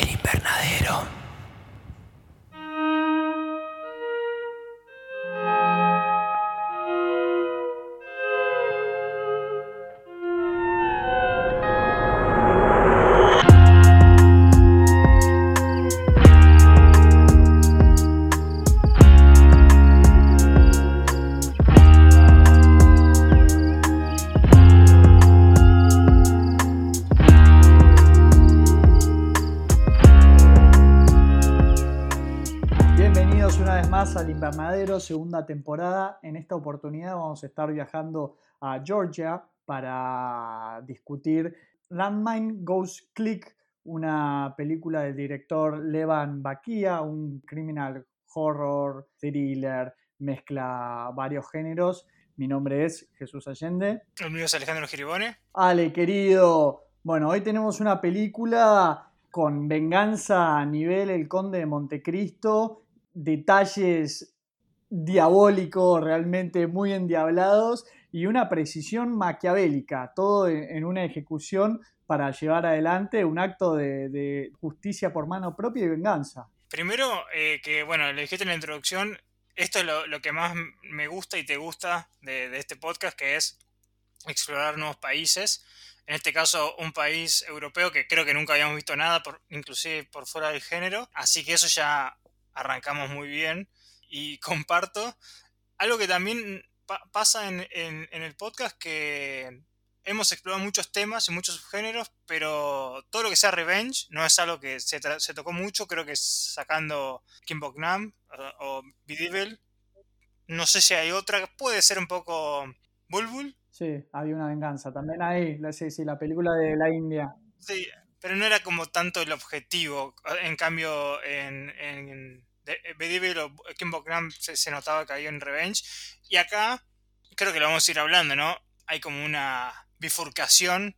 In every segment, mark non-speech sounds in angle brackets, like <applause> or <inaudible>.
El invernadero. Segunda temporada. En esta oportunidad vamos a estar viajando a Georgia para discutir Landmine Goes Click, una película del director Levan Bakia, un criminal horror, thriller, mezcla varios géneros. Mi nombre es Jesús Allende. El mío es Alejandro Giribone. Ale, querido. Bueno, hoy tenemos una película con venganza a nivel El Conde de Montecristo, detalles diabólicos realmente muy endiablados y una precisión maquiavélica, todo en, una ejecución para llevar adelante un acto de, justicia por mano propia y venganza. Primero, eh, que bueno, le dijiste en la introducción, esto es lo, lo que más me gusta y te gusta de, de este podcast, que es explorar nuevos países. En este caso, un país europeo que creo que nunca habíamos visto nada, por, inclusive por fuera del género. Así que eso ya arrancamos muy bien. Y comparto algo que también pa pasa en, en, en, el podcast, que hemos explorado muchos temas y muchos subgéneros, pero todo lo que sea revenge no es algo que se, se tocó mucho, creo que sacando Kim Bok Nam o, o Medieval. No sé si hay otra, puede ser un poco Bulbul, Sí, había una venganza. También ahí, sí, sí, la película de la India. Sí, pero no era como tanto el objetivo. En cambio, en, en Medieval o Kim Bokram se, se, notaba que había un revenge. Y acá, creo que lo vamos a ir hablando, ¿no? Hay como una bifurcación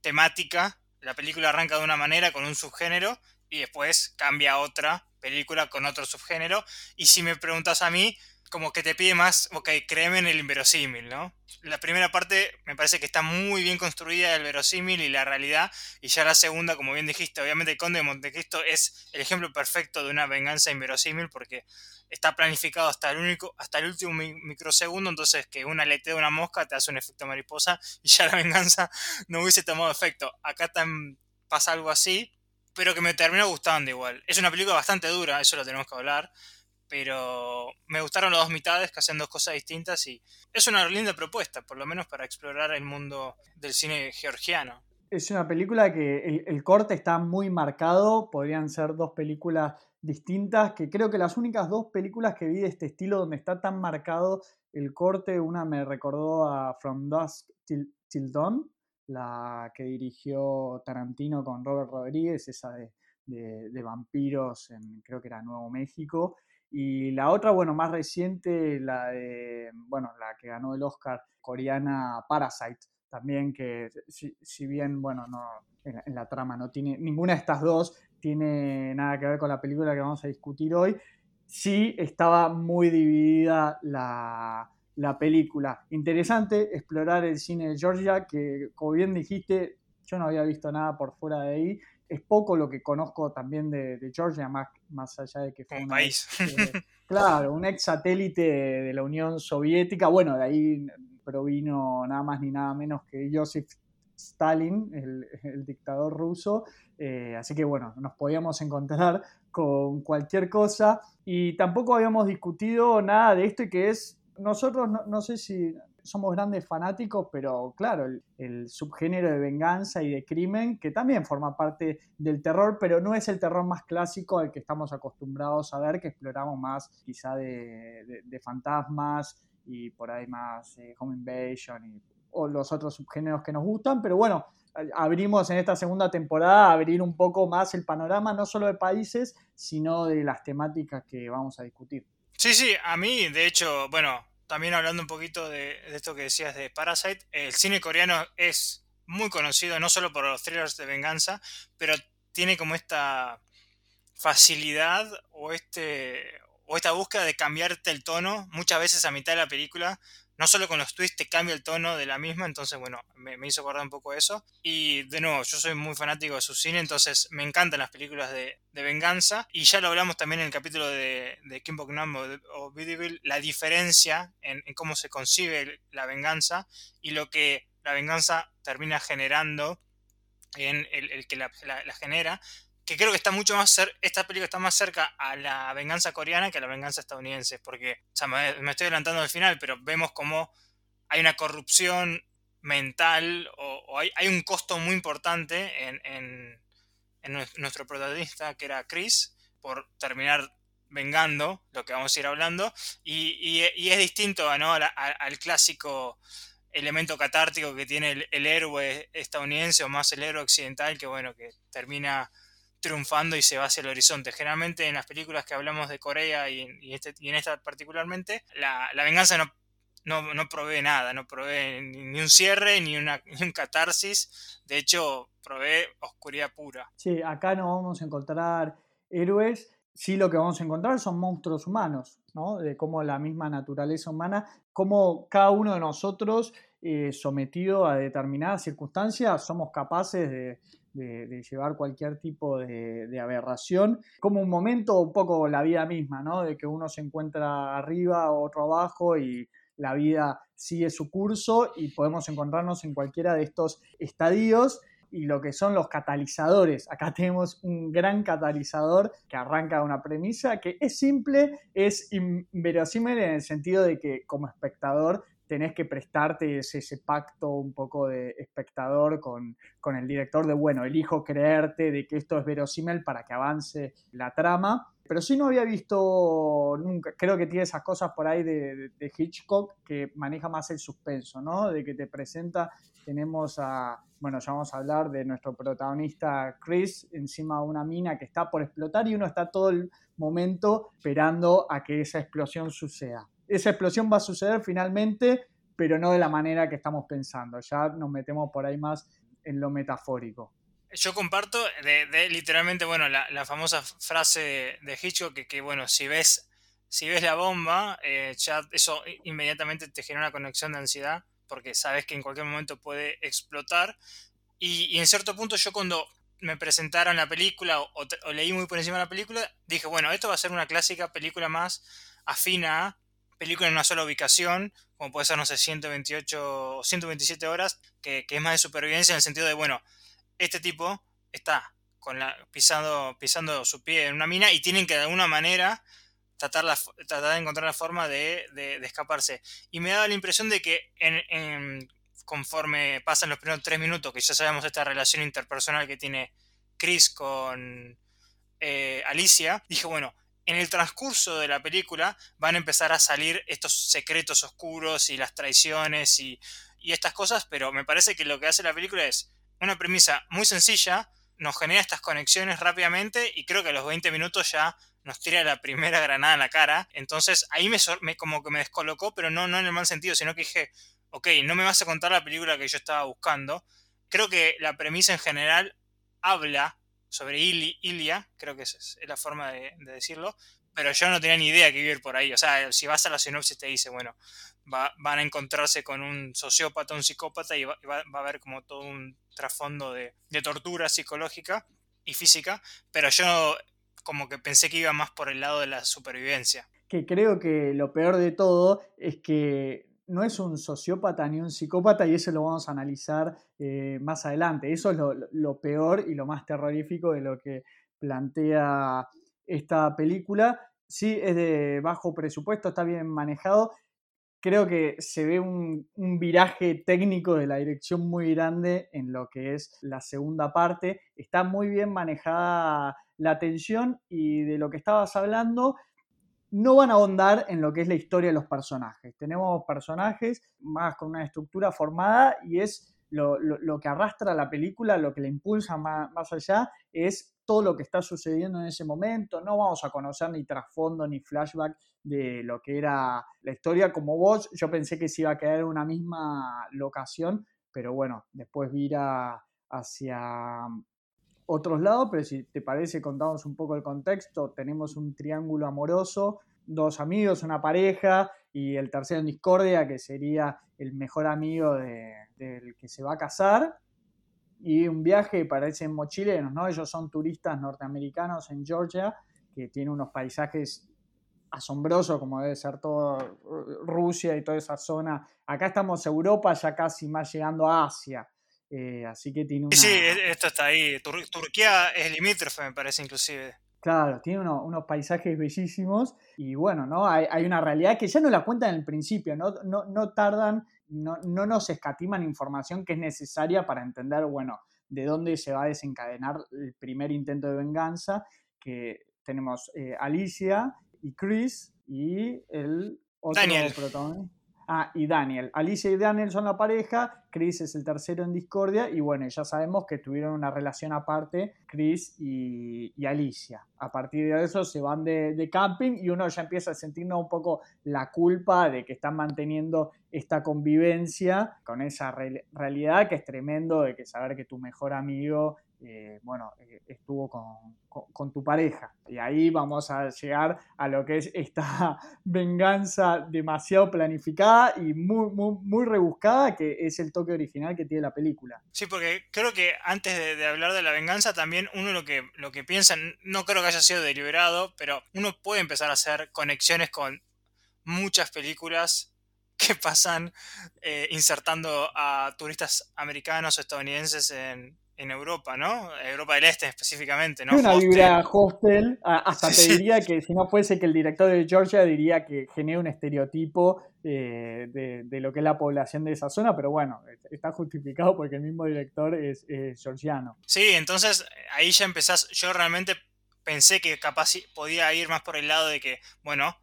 temática. La película arranca de una manera con un subgénero y después cambia a otra película con otro subgénero. Y si me preguntas a mí, como que te pide más, ok, créeme en el inverosímil, ¿no? La primera parte me parece que está muy bien construida el verosímil y la realidad, y ya la segunda, como bien dijiste, obviamente el Conde de Montecristo es el ejemplo perfecto de una venganza inverosímil porque está planificado hasta el único, hasta el último microsegundo, entonces que una letea de una mosca te hace un efecto mariposa <laughs> y ya la venganza no hubiese tomado efecto. Acá tan, pasa algo así, pero que me terminó gustando igual. Es una película bastante dura, eso lo tenemos que hablar pero me gustaron las dos mitades que hacen dos cosas distintas y es una linda propuesta, por lo menos para explorar el mundo del cine georgiano. Es una película que el, corte está muy marcado, podrían ser dos películas distintas, que creo que las únicas dos películas que vi de este estilo donde está tan marcado el corte, una me recordó a From Dusk Till, Till Dawn, la que dirigió Tarantino con Robert Rodríguez, esa de, de, de vampiros en creo que era Nuevo México, y la otra, bueno, más reciente, la de, bueno, la que ganó el Oscar coreana Parasite, también que si, si bien, bueno, no, en, en, la trama no tiene, ninguna de estas dos tiene nada que ver con la película que vamos a discutir hoy, sí estaba muy dividida la, la película. Interesante explorar el cine de Georgia, que como bien dijiste, yo no había visto nada por fuera de ahí, es poco lo que conozco también de, de Georgia, más, más allá de que fue un país. Eh, <laughs> claro, un ex satélite de, la Unión Soviética. Bueno, de ahí provino nada más ni nada menos que Joseph Stalin, el, el dictador ruso. Eh, así que bueno, nos podíamos encontrar con cualquier cosa. Y tampoco habíamos discutido nada de esto y que es, nosotros no, no sé si somos grandes fanáticos, pero claro, el, subgénero de venganza y de crimen, que también forma parte del terror, pero no es el terror más clásico al que estamos acostumbrados a ver, que exploramos más quizá de fantasmas y por ahí más eh, home invasion y, o los otros subgéneros que nos gustan, pero bueno, abrimos en esta segunda temporada, abrir un poco más el panorama, no solo de países, sino de las temáticas que vamos a discutir. Sí, sí, a mí, de hecho, bueno, también hablando un poquito de, esto que decías de Parasite, el cine coreano es muy conocido no solo por los thrillers de venganza, pero tiene como esta facilidad o este o esta búsqueda de cambiarte el tono muchas veces a mitad de la película no solo con los twists te cambia el tono de la misma, entonces bueno, me, hizo acordar un poco eso. Y de nuevo, yo soy muy fanático de su cine, entonces me encantan las películas de, venganza. Y ya lo hablamos también en el capítulo de, de Kim Nam o, o la diferencia en, cómo se concibe la venganza y lo que la venganza termina generando en el, que la, genera que creo que está mucho más cerca, esta película está más cerca a la venganza coreana que a la venganza estadounidense, porque, me, estoy adelantando al final, pero vemos como hay una corrupción mental o, hay, un costo muy importante en, nuestro protagonista, que era Chris, por terminar vengando, lo que vamos a ir hablando, y, es distinto ¿no? al, clásico elemento catártico que tiene el, el, héroe estadounidense o más el héroe occidental, que bueno, que termina triunfando y se va hacia el horizonte. Generalmente en las películas que hablamos de Corea y en, este, esta particularmente, la, venganza no, no, no, provee nada, no provee ni, un cierre ni, una, <laughs> un catarsis, de hecho provee oscuridad pura. Sí, acá no vamos a encontrar héroes, sí lo que vamos a encontrar son monstruos humanos, ¿no? De cómo la misma naturaleza humana, cómo cada uno de nosotros, eh, sometido a determinadas circunstancias, somos capaces de de, llevar cualquier tipo de, aberración, como un momento un poco la vida misma, ¿no? De que uno se encuentra arriba, otro abajo y la vida sigue su curso y podemos encontrarnos en cualquiera de estos estadios y lo que son los catalizadores. Acá tenemos un gran catalizador que arranca una premisa que es simple, es inverosímil en el sentido de que como espectador tenés que prestarte ese, pacto un poco de espectador con, el director de, bueno, elijo creerte de que esto es verosímil para que avance la trama. Pero sí no había visto nunca, creo que tiene esas cosas por ahí de, Hitchcock que maneja más el suspenso, ¿no? De que te presenta, tenemos a, bueno, ya vamos a hablar de nuestro protagonista Chris encima de una mina que está por explotar y uno está todo el momento esperando a que esa explosión suceda esa explosión va a suceder finalmente, pero no de la manera que estamos pensando. Ya nos metemos por ahí más en lo metafórico. Yo comparto de, literalmente, bueno, la, famosa frase de, Hitchcock que, bueno, si ves, si ves la bomba, eh, ya eso inmediatamente te genera una conexión de ansiedad porque sabes que en cualquier momento puede explotar. Y, en cierto punto yo cuando me presentaron la película o, o, leí muy por encima de la película, dije, bueno, esto va a ser una clásica película más afina película en una sola ubicación, como puede ser, no sé, 128 o 127 horas, que, es más de supervivencia en el sentido de, bueno, este tipo está con la, pisando, pisando su pie en una mina y tienen que de alguna manera tratar, de encontrar la forma de, escaparse. Y me daba la impresión de que en, conforme pasan los primeros tres minutos, que ya sabemos esta relación interpersonal que tiene Chris con eh, Alicia, dije, bueno, en el transcurso de la película van a empezar a salir estos secretos oscuros y las traiciones y, estas cosas, pero me parece que lo que hace la película es una premisa muy sencilla, nos genera estas conexiones rápidamente y creo que a los 20 minutos ya nos tira la primera granada en la cara. Entonces ahí me, como que me descolocó, pero no en el mal sentido, sino que dije, ok, no me vas a contar la película que yo estaba buscando. Creo que la premisa en general habla sobre Ilia, creo que es, es la forma de, decirlo, pero yo no tenía ni idea que iba a ir por ahí. O sea, si vas a la sinopsis te dice, bueno, van a encontrarse con un sociópata, un psicópata y va, a haber como todo un trasfondo de, de, tortura psicológica y física, pero yo como que pensé que iba más por el lado de la supervivencia. Que creo que lo peor de todo es que no es un sociópata ni un psicópata y eso lo vamos a analizar eh, más adelante. Eso es lo, peor y lo más terrorífico de lo que plantea esta película. Sí, es de bajo presupuesto, está bien manejado. Creo que se ve un, un viraje técnico de la dirección muy grande en lo que es la segunda parte. Está muy bien manejada la tensión y de lo que estabas hablando, no van a ahondar en lo que es la historia de los personajes. Tenemos personajes más con una estructura formada y es lo, que arrastra la película, lo que le impulsa más, más, allá, es todo lo que está sucediendo en ese momento. No vamos a conocer ni trasfondo ni flashback de lo que era la historia. Como vos, yo pensé que se iba a quedar en una misma locación, pero bueno, después vira hacia otros lados, pero si te parece, contamos un poco el contexto. Tenemos un triángulo amoroso, dos amigos, una pareja, y el tercero en discordia, que sería el mejor amigo del que se va a casar. Y un viaje, parecen mochileros, ¿no? Ellos son turistas norteamericanos en Georgia, que tiene unos paisajes asombrosos, como debe ser todo Rusia y toda esa zona. Acá estamos Europa, ya casi más llegando a Asia. Eh, así que tiene una... Sí, e, esto está ahí. Turquía es limítrofe, me parece, inclusive. Claro, tiene unos paisajes bellísimos y bueno, ¿no? Hay, una realidad que ya no la cuentan en el principio, no, no, tardan, no, no, nos escatiman información que es necesaria para entender, bueno, de dónde se va a desencadenar el primer intento de venganza, que tenemos eh, Alicia y Chris y el otro protagonista. Ah, y Daniel. Alicia y Daniel son la pareja, Chris es el tercero en discordia y bueno, ya sabemos que tuvieron una relación aparte Chris y, Alicia. A partir de eso se van de, camping y uno ya empieza a sentir un poco la culpa de que están manteniendo esta convivencia con esa realidad que es tremendo de que saber que tu mejor amigo eh, bueno, eh, estuvo con, tu pareja. Y ahí vamos a llegar a lo que es esta <laughs> venganza demasiado planificada y muy, muy, rebuscada, que es el toque original que tiene la película. Sí, porque creo que antes de, hablar de la venganza, también uno lo que, lo que piensa, no creo que haya sido deliberado, pero uno puede empezar a hacer conexiones con muchas películas <laughs> que pasan eh, insertando a turistas americanos o estadounidenses en, en Europa, ¿no? Europa del Este específicamente, ¿no? Una vibra hostel, hasta te diría que si no fuese que el director de Georgia diría que genera un estereotipo eh, de, lo que es la población de esa zona, pero bueno, está justificado porque el mismo director es, georgiano. Sí, entonces ahí ya empezás, yo realmente pensé que capaz podía ir más por el lado de que, bueno,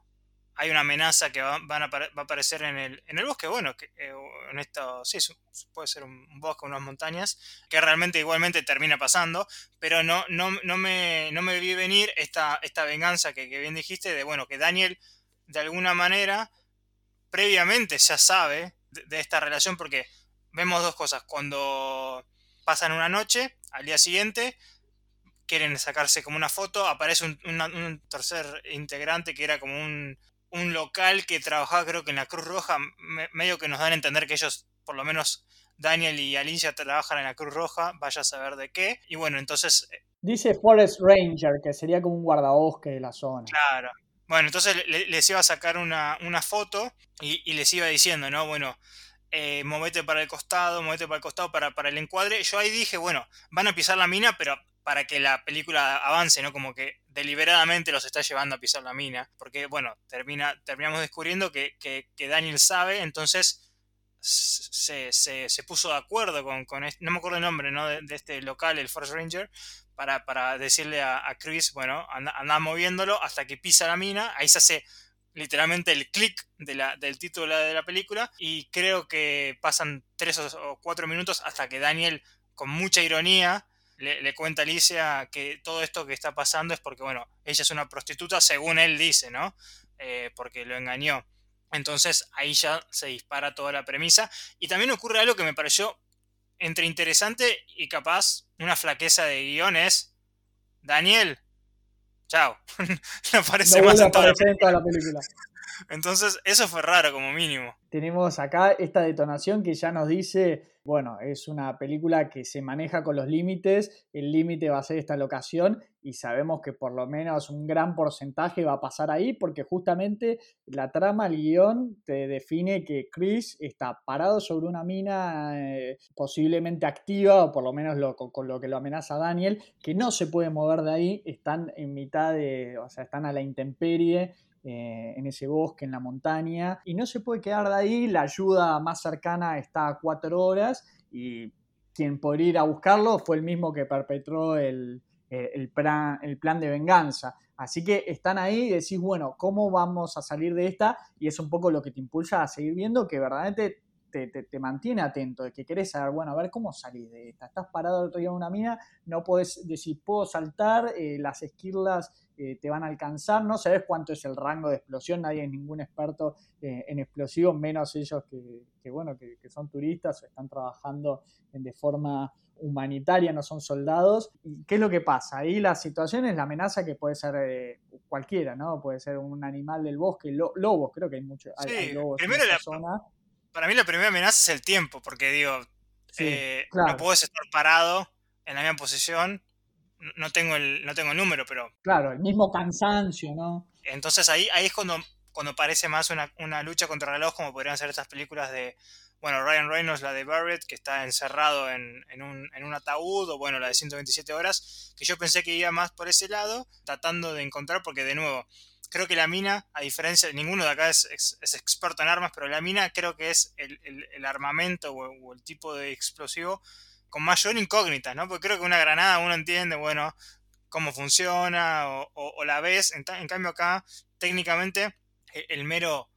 hay una amenaza que va, van a, aparecer en el, en el bosque, bueno, que, eh, en esto, sí, puede ser un, bosque, unas montañas, que realmente igualmente termina pasando, pero no, no, no, me, no me vi venir esta, esta venganza que, bien dijiste, de bueno, que Daniel de alguna manera previamente ya sabe de, esta relación, porque vemos dos cosas, cuando pasan una noche, al día siguiente, quieren sacarse como una foto, aparece un tercer integrante que era como un, un local que trabajaba creo que en la Cruz Roja, medio que nos dan a entender que ellos, por lo menos Daniel y Alicia trabajan en la Cruz Roja, vaya a saber de qué. Y bueno, entonces... Eh, Dice Forest Ranger, que sería como un guardabosque de la zona. Claro. Bueno, entonces les iba a sacar una, foto y, les iba diciendo, ¿no? Bueno, eh, movete para el costado, movete para el costado para, para el encuadre. Yo ahí dije, bueno, van a pisar la mina, pero para que la película avance, ¿no? Como que deliberadamente los está llevando a pisar la mina. Porque, bueno, termina, terminamos descubriendo que, Daniel sabe, entonces se, puso de acuerdo con, con este, no me acuerdo el nombre, ¿no? De, este local, el Forest Ranger, para, para decirle a, Chris, bueno, anda, moviéndolo hasta que pisa la mina. Ahí se hace literalmente el clic de del título de la película y creo que pasan tres o cuatro minutos hasta que Daniel, con mucha ironía, le, cuenta a Alicia que todo esto que está pasando es porque, bueno, ella es una prostituta, según él dice, ¿no? Eh, porque lo engañó. Entonces ahí ya se dispara toda la premisa. Y también ocurre algo que me pareció entre interesante y capaz una flaqueza de guiones. Daniel, chao. <laughs> no aparece más en toda la película. Entonces, eso fue raro como mínimo. Tenemos acá esta detonación que ya nos dice, bueno, es una película que se maneja con los límites, el límite va a ser esta locación y sabemos que por lo menos un gran porcentaje va a pasar ahí porque justamente la trama, el guion, te define que Chris está parado sobre una mina eh, posiblemente activa o por lo menos con, con, lo que lo amenaza Daniel, que no se puede mover de ahí, están en mitad de, o sea, están a la intemperie eh, en ese bosque, en la montaña, y no se puede quedar de ahí, la ayuda más cercana está a cuatro horas y quien por ir a buscarlo fue el mismo que perpetró el, eh, plan, el plan de venganza. Así que están ahí y decís, bueno, ¿cómo vamos a salir de esta? Y es un poco lo que te impulsa a seguir viendo, que verdaderamente te, mantiene atento, de que querés saber, bueno, a ver cómo salís de esta. Estás parado otro día en una mina, no podés decir, puedo saltar, eh, las esquirlas eh, te van a alcanzar, no sabes cuánto es el rango de explosión, nadie es ningún experto eh, en explosivos, menos ellos que, bueno, que, son turistas o están trabajando de forma humanitaria, no son soldados. ¿Y qué es lo que pasa? Ahí la situación es la amenaza que puede ser cualquiera, ¿no? Puede ser un animal del bosque, lobos, creo que hay muchos sí, primero Para mí la primera amenaza es el tiempo, porque digo, eh, no puedes estar parado en la misma posición. No tengo el, no tengo el número, pero. Claro, el mismo cansancio, ¿no? Entonces ahí, ahí es cuando, cuando parece más una, una lucha contra el reloj, como podrían ser estas películas de bueno, Ryan Reynolds, la de Barrett, que está encerrado en, un, ataúd, o bueno, la de 127 horas, que yo pensé que iba más por ese lado, tratando de encontrar, porque de nuevo, creo que la mina, a diferencia, ninguno de acá es, experto en armas, pero la mina creo que es el, armamento o, el tipo de explosivo con mayor incógnita, ¿no? Porque creo que una granada uno entiende, bueno, cómo funciona o, la ves, en, cambio acá, técnicamente, el mero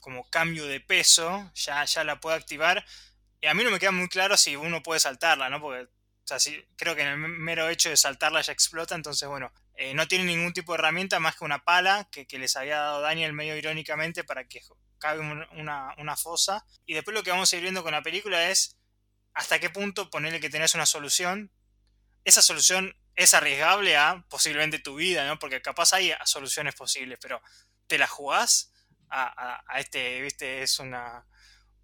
como cambio de peso, ya, ya la puedo activar. Y a mí no me queda muy claro si uno puede saltarla, ¿no? Porque, sea, si, creo que en el mero hecho de saltarla ya explota, entonces, bueno, eh, no tiene ningún tipo de herramienta más que una pala que, les había dado Daniel medio irónicamente para que cabe una, una, fosa. Y después lo que vamos a ir viendo con la película es hasta qué punto ponerle que tenés una solución. Esa solución es arriesgable a posiblemente tu vida, ¿no? Porque capaz hay soluciones posibles, pero ¿te la jugás? a, este, viste, es una,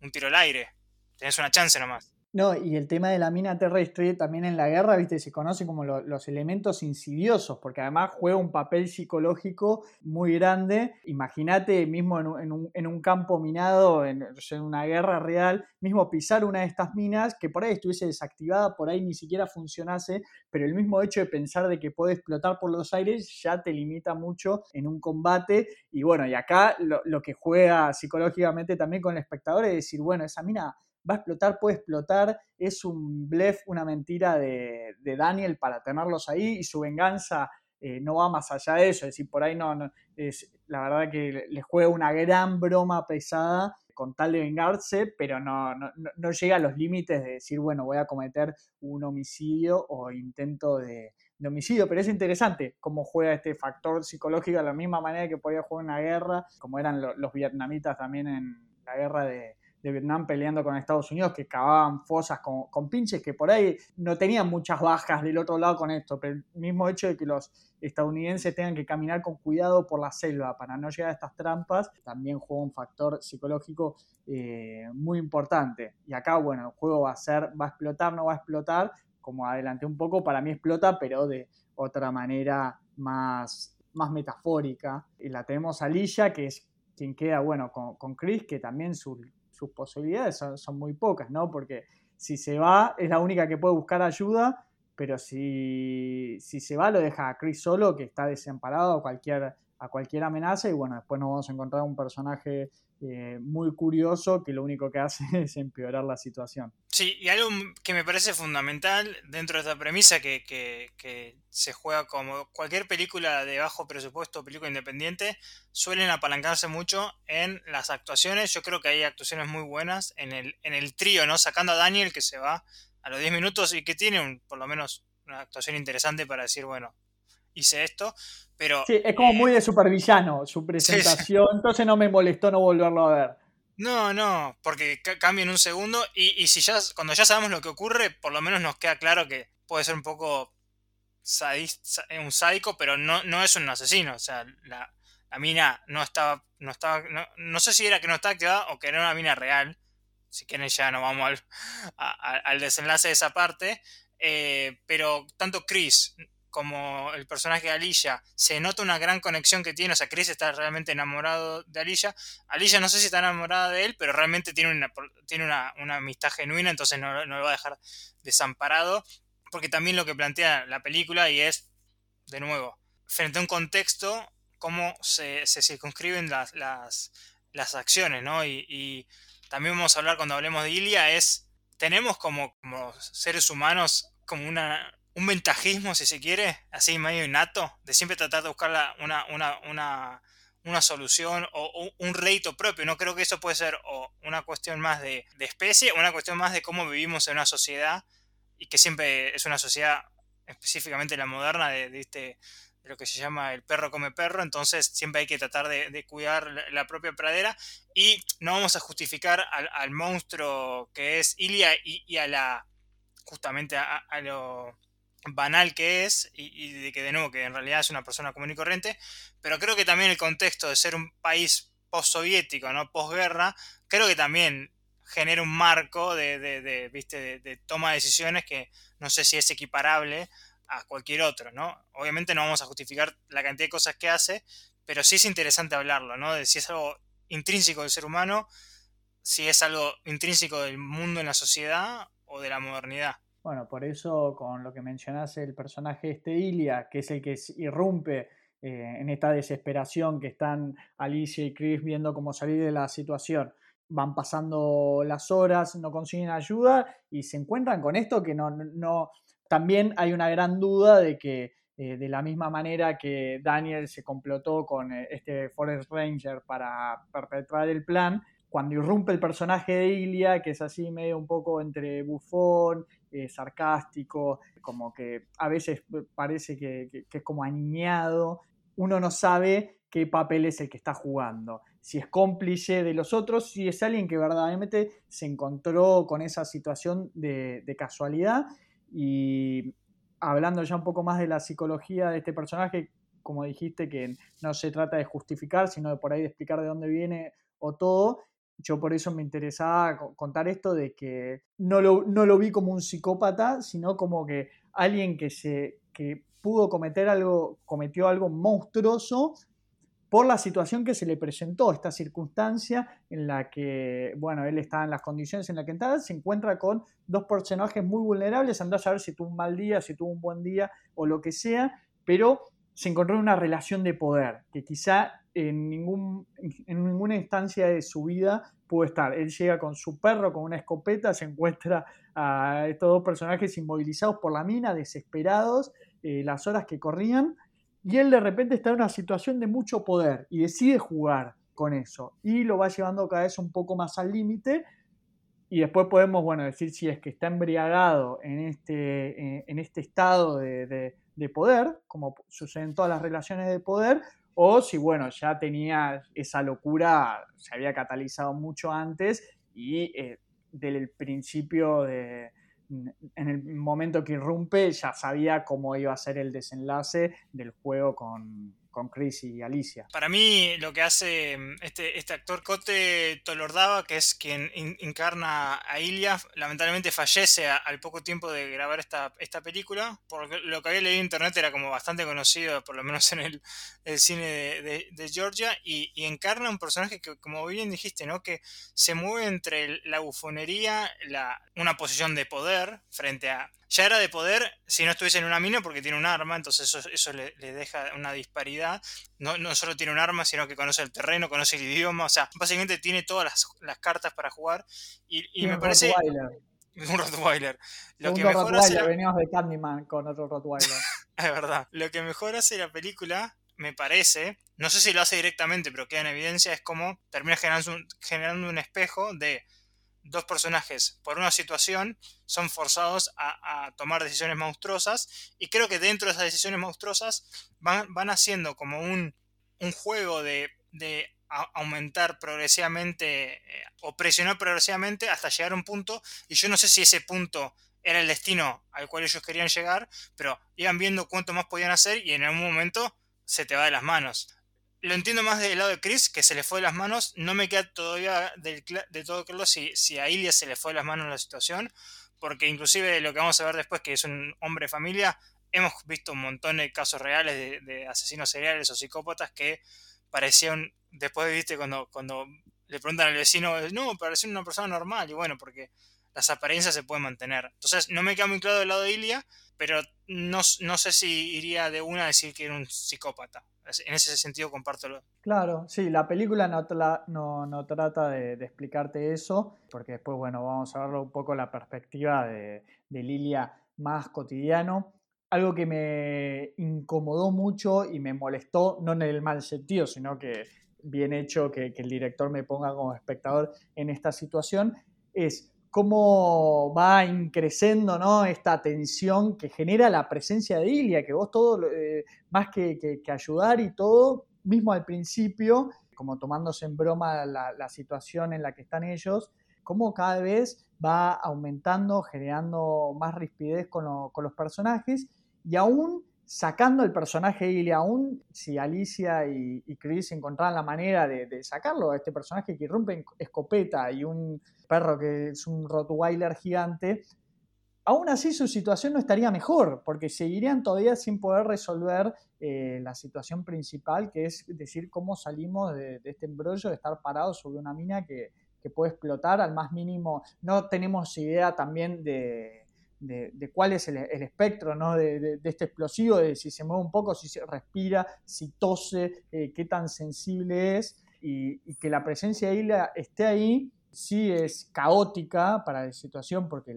un tiro al aire. Tenés una chance nomás. No, y el tema de la mina terrestre también en la guerra, viste, se conoce como los elementos insidiosos, porque además juega un papel psicológico muy grande. Imagínate mismo en un, campo minado, en, una guerra real, mismo pisar una de estas minas, que por ahí estuviese desactivada, por ahí ni siquiera funcionase, pero el mismo hecho de pensar de que puede explotar por los aires ya te limita mucho en un combate. Y bueno, y acá lo, lo que juega psicológicamente también con el espectador es decir, bueno, esa mina va a explotar, puede explotar, es un blef, una mentira de, Daniel para tenerlos ahí y su venganza eh, no va más allá de eso, es decir, por ahí no, es la verdad que le juega una gran broma pesada con tal de vengarse, pero no, no, llega a los límites de decir, bueno, voy a cometer un homicidio o intento de, homicidio, pero es interesante cómo juega este factor psicológico de la misma manera que podía jugar una guerra, como eran los vietnamitas también en la guerra de, de Vietnam peleando con Estados Unidos, que cavaban fosas con, pinches, que por ahí no tenían muchas bajas del otro lado con esto, pero el mismo hecho de que los estadounidenses tengan que caminar con cuidado por la selva para no llegar a estas trampas, también juega un factor psicológico eh, muy importante. Y acá, bueno, el juego va a ser, va a explotar, no va a explotar, como adelanté un poco, para mí explota, pero de otra manera más, más metafórica. Y la tenemos a Lilla, que es quien queda, bueno, con, con Chris, que también su, sus posibilidades son, muy pocas, ¿no? Porque si se va, es la única que puede buscar ayuda, pero si, si se va, lo deja a Chris solo, que está desamparado a cualquier, a cualquier amenaza, y bueno, después nos vamos a encontrar un personaje eh, muy curioso que lo único que hace <laughs> es empeorar la situación. Sí, y algo que me parece fundamental dentro de esta premisa que, se juega como cualquier película de bajo presupuesto, película independiente, suelen apalancarse mucho en las actuaciones. Yo creo que hay actuaciones muy buenas en el, en el trío, ¿no? Sacando a Daniel que se va a los 10 minutos y que tiene por lo menos una actuación interesante para decir, bueno, hice esto, pero... Sí, es como muy eh, de supervillano su <laughs> presentación, entonces no me molestó no volverlo a ver. No, no, porque cambia en un segundo y, si ya, cuando ya sabemos lo que ocurre, por lo menos nos queda claro que puede ser un poco un sádico, pero no, no es un asesino, o sea, la, mina no estaba, no estaba, no, sé si era que no estaba activada o que era una mina real, si quieren ya no vamos al, al desenlace de esa parte, eh, pero tanto Chris como el personaje de Alicia, se nota una gran conexión que tiene, o sea, Chris está realmente enamorado de Alicia, Alicia no sé si está enamorada de él, pero realmente tiene una, tiene una, amistad genuina, entonces no, lo va a dejar desamparado, porque también lo que plantea la película y es, de nuevo, frente a un contexto, cómo se, se circunscriben las, las, las acciones, ¿no? Y, también vamos a hablar cuando hablemos de Ilia, es, tenemos como, como seres humanos como una, un ventajismo, si se quiere, así medio innato, de siempre tratar de buscar una, una, solución o, un rédito propio. No creo que eso puede ser una cuestión más de, especie o una cuestión más de cómo vivimos en una sociedad y que siempre es una sociedad específicamente la moderna de, este, de lo que se llama el perro come perro, entonces siempre hay que tratar de, cuidar la, propia pradera y no vamos a justificar al, monstruo que es Ilia y, a la justamente a, lo banal que es y, de que de nuevo que en realidad es una persona común y corriente, pero creo que también el contexto de ser un país postsoviético, ¿no? Posguerra, creo que también genera un marco de, de, ¿viste? de, toma de decisiones que no sé si es equiparable a cualquier otro, ¿no? Obviamente no vamos a justificar la cantidad de cosas que hace, pero sí es interesante hablarlo, ¿no? De si es algo intrínseco del ser humano, si es algo intrínseco del mundo en la sociedad o de la modernidad. Bueno, por eso con lo que mencionas el personaje este Ilia, que es el que irrumpe eh, en esta desesperación que están Alicia y Chris viendo cómo salir de la situación. Van pasando las horas, no consiguen ayuda y se encuentran con esto que no, no también hay una gran duda de que eh, de la misma manera que Daniel se complotó con eh, este Forest Ranger para perpetrar el plan, cuando irrumpe el personaje de Ilia, que es así medio un poco entre bufón, eh, sarcástico, como que a veces parece que, es como aniñado, uno no sabe qué papel es el que está jugando. Si es cómplice de los otros, si es alguien que verdaderamente se encontró con esa situación de, casualidad. Y hablando ya un poco más de la psicología de este personaje, como dijiste, que no se trata de justificar, sino de por ahí de explicar de dónde viene o todo, yo por eso me interesaba contar esto de que no lo, no lo vi como un psicópata, sino como que alguien que, se, que pudo cometer algo, cometió algo monstruoso por la situación que se le presentó, esta circunstancia en la que, bueno, él está en las condiciones en las que está, se encuentra con dos personajes muy vulnerables, anda a saber si tuvo un mal día, si tuvo un buen día o lo que sea, pero se encontró en una relación de poder que quizá en, ningún, en ninguna instancia de su vida pudo estar. Él llega con su perro, con una escopeta, se encuentra a estos dos personajes inmovilizados por la mina, desesperados, eh, las horas que corrían, y él de repente está en una situación de mucho poder y decide jugar con eso y lo va llevando cada vez un poco más al límite y después podemos, bueno, decir si es que está embriagado en este, eh, en este estado de, de poder, como sucede en todas las relaciones de poder, o si, bueno, ya tenía esa locura, se había catalizado mucho antes y eh, desde el principio de, en el momento que irrumpe ya sabía cómo iba a ser el desenlace del juego con, con Chris y Alicia. Para mí lo que hace mm, este, este actor Cote Tolordava, que es quien encarna a Ilia, lamentablemente fallece al poco tiempo de grabar esta, película. Por lo que había leído en internet era como bastante conocido, por lo menos en el, cine de, Georgia, y, encarna un personaje que, como bien dijiste, ¿no? que se mueve entre la bufonería, la, una posición de poder frente a ya era de poder si no estuviese en una mina porque tiene un arma, entonces eso, eso le, deja una disparidad. No, no, solo tiene un arma, sino que conoce el terreno, conoce el idioma, o sea, básicamente tiene todas las, las cartas para jugar. Y, me parece... <laughs> Un Rottweiler. Lo que mejor hace veníamos de Candyman con otro Rottweiler. <laughs> es verdad. Lo que mejor hace la película, me parece, no sé si lo hace directamente, pero queda en evidencia, es como termina generando generando un espejo de dos personajes por una situación son forzados a, tomar decisiones monstruosas y creo que dentro de esas decisiones monstruosas van, van haciendo como un, un juego de, de aumentar progresivamente eh, o presionar progresivamente hasta llegar a un punto y yo no sé si ese punto era el destino al cual ellos querían llegar, pero iban viendo cuánto más podían hacer y en algún momento se te va de las manos lo entiendo más del lado de Chris, que se le fue de las manos. No me queda todavía de, todo claro si, si a Ilya se le fue de las manos la situación, porque inclusive lo que vamos a ver después, que es un hombre de familia, hemos visto un montón de casos reales de, asesinos seriales o psicópatas que parecían, después viste cuando, cuando le preguntan al vecino, no, parecía una persona normal, y bueno, porque las apariencias se pueden mantener. Entonces, no me queda muy claro del lado de Ilya, pero no, no sé si iría de una a decir que era un psicópata en ese sentido compártelo. Claro, sí, la película no, no, trata de, explicarte eso, porque después, bueno, vamos a verlo un poco la perspectiva de, Lilia más cotidiano. Algo que me incomodó mucho y me molestó, no en el mal sentido, sino que bien hecho que el director me ponga como espectador en esta situación, es cómo va increciendo ¿no? esta tensión que genera la presencia de Ilia, que vos todo, eh, más que, ayudar y todo, mismo al principio, como tomándose en broma la, situación en la que están ellos, cómo cada vez va aumentando, generando más rispidez con, los personajes y aún sacando el personaje y aún si Alicia y, Chris encontraran la manera de, sacarlo a este personaje que irrumpe escopeta y un perro que es un Rottweiler gigante, aún así su situación no estaría mejor, porque seguirían todavía sin poder resolver eh, la situación principal, que es decir, cómo salimos de, este embrollo de estar parados sobre una mina que, puede explotar al más mínimo. No tenemos idea también de, cuál es el, espectro ¿no? de, este explosivo, de si se mueve un poco, si se respira, si tose, eh, qué tan sensible es, y, que la presencia de Isla esté ahí sí es caótica para la situación porque